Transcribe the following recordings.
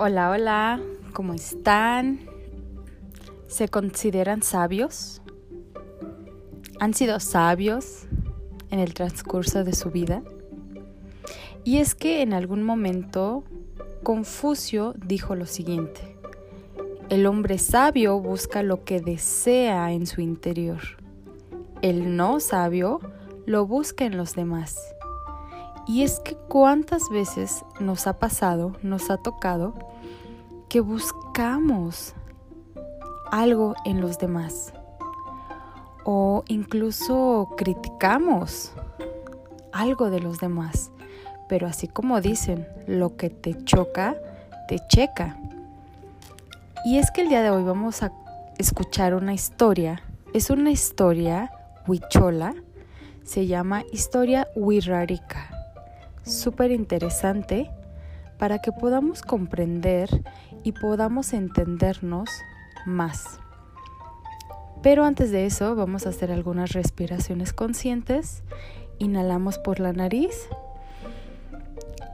Hola, hola, ¿cómo están? ¿Se consideran sabios? ¿Han sido sabios en el transcurso de su vida? Y es que en algún momento Confucio dijo lo siguiente, el hombre sabio busca lo que desea en su interior, el no sabio lo busca en los demás. Y es que cuántas veces nos ha pasado, nos ha tocado, que buscamos algo en los demás o incluso criticamos algo de los demás. Pero así como dicen, lo que te choca, te checa. Y es que el día de hoy vamos a escuchar una historia. Es una historia huichola. Se llama Historia Huirrarica súper interesante para que podamos comprender y podamos entendernos más. Pero antes de eso vamos a hacer algunas respiraciones conscientes. Inhalamos por la nariz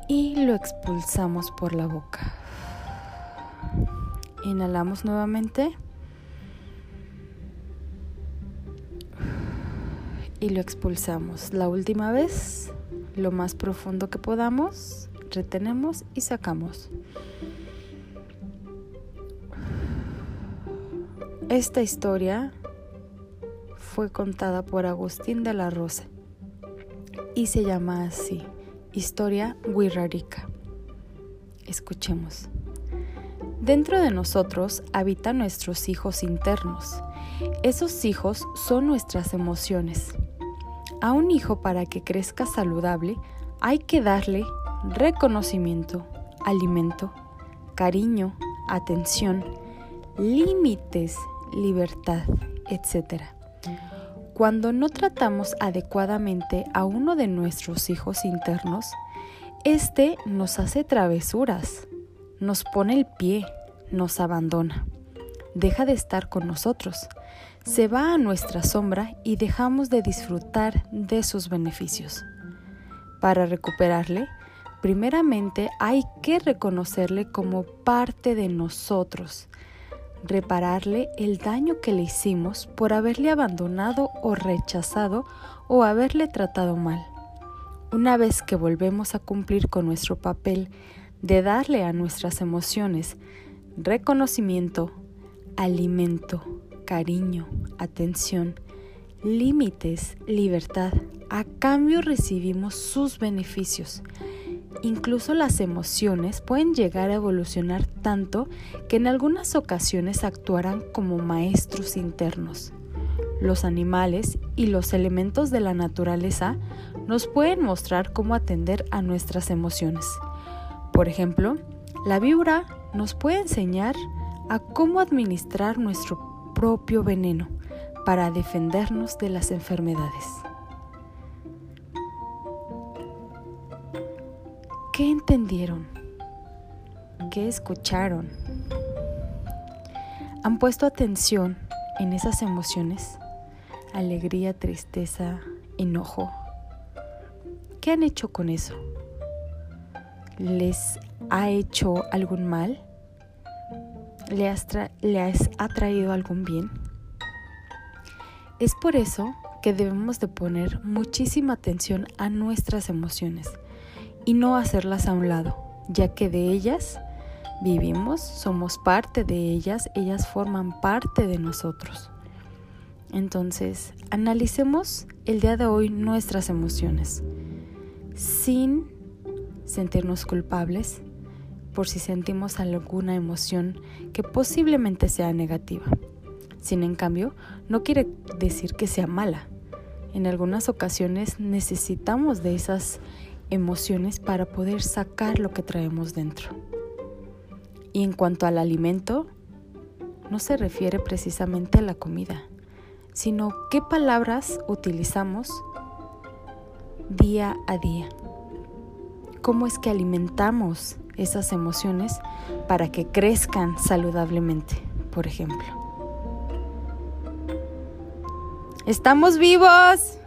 y lo expulsamos por la boca. Inhalamos nuevamente. Y lo expulsamos. La última vez lo más profundo que podamos, retenemos y sacamos. Esta historia fue contada por Agustín de la Rosa y se llama así, Historia Wirrarica. Escuchemos. Dentro de nosotros habitan nuestros hijos internos. Esos hijos son nuestras emociones. A un hijo para que crezca saludable hay que darle reconocimiento, alimento, cariño, atención, límites, libertad, etc. Cuando no tratamos adecuadamente a uno de nuestros hijos internos, este nos hace travesuras, nos pone el pie, nos abandona, deja de estar con nosotros, se va a nuestra sombra y dejamos de disfrutar de sus beneficios. Para recuperarle, primeramente hay que reconocerle como parte de nosotros, repararle el daño que le hicimos por haberle abandonado o rechazado o haberle tratado mal. Una vez que volvemos a cumplir con nuestro papel de darle a nuestras emociones reconocimiento, alimento, cariño, atención, límites, libertad. A cambio recibimos sus beneficios. Incluso las emociones pueden llegar a evolucionar tanto que en algunas ocasiones actuarán como maestros internos. Los animales y los elementos de la naturaleza nos pueden mostrar cómo atender a nuestras emociones. Por ejemplo, la víbora nos puede enseñar a cómo administrar nuestro propio veneno para defendernos de las enfermedades. ¿Qué entendieron? ¿Qué escucharon? ¿Han puesto atención en esas emociones? Alegría, tristeza, enojo. ¿Qué han hecho con eso? ¿Les ha hecho algún mal? Le has, ha traído algún bien? Es por eso que debemos de poner muchísima atención a nuestras emociones y no hacerlas a un lado, ya que de ellas vivimos, somos parte de ellas, ellas forman parte de nosotros. Entonces, analicemos el día de hoy nuestras emociones sin sentirnos culpables, por si sentimos alguna emoción que posiblemente sea negativa. Sin en cambio, no quiere decir que sea mala. En algunas ocasiones necesitamos de esas emociones para poder sacar lo que traemos dentro. Y en cuanto al alimento, no se refiere precisamente a la comida, sino qué palabras utilizamos día a día. ¿Cómo es que alimentamos esas emociones para que crezcan saludablemente, por ejemplo. ¡Estamos vivos!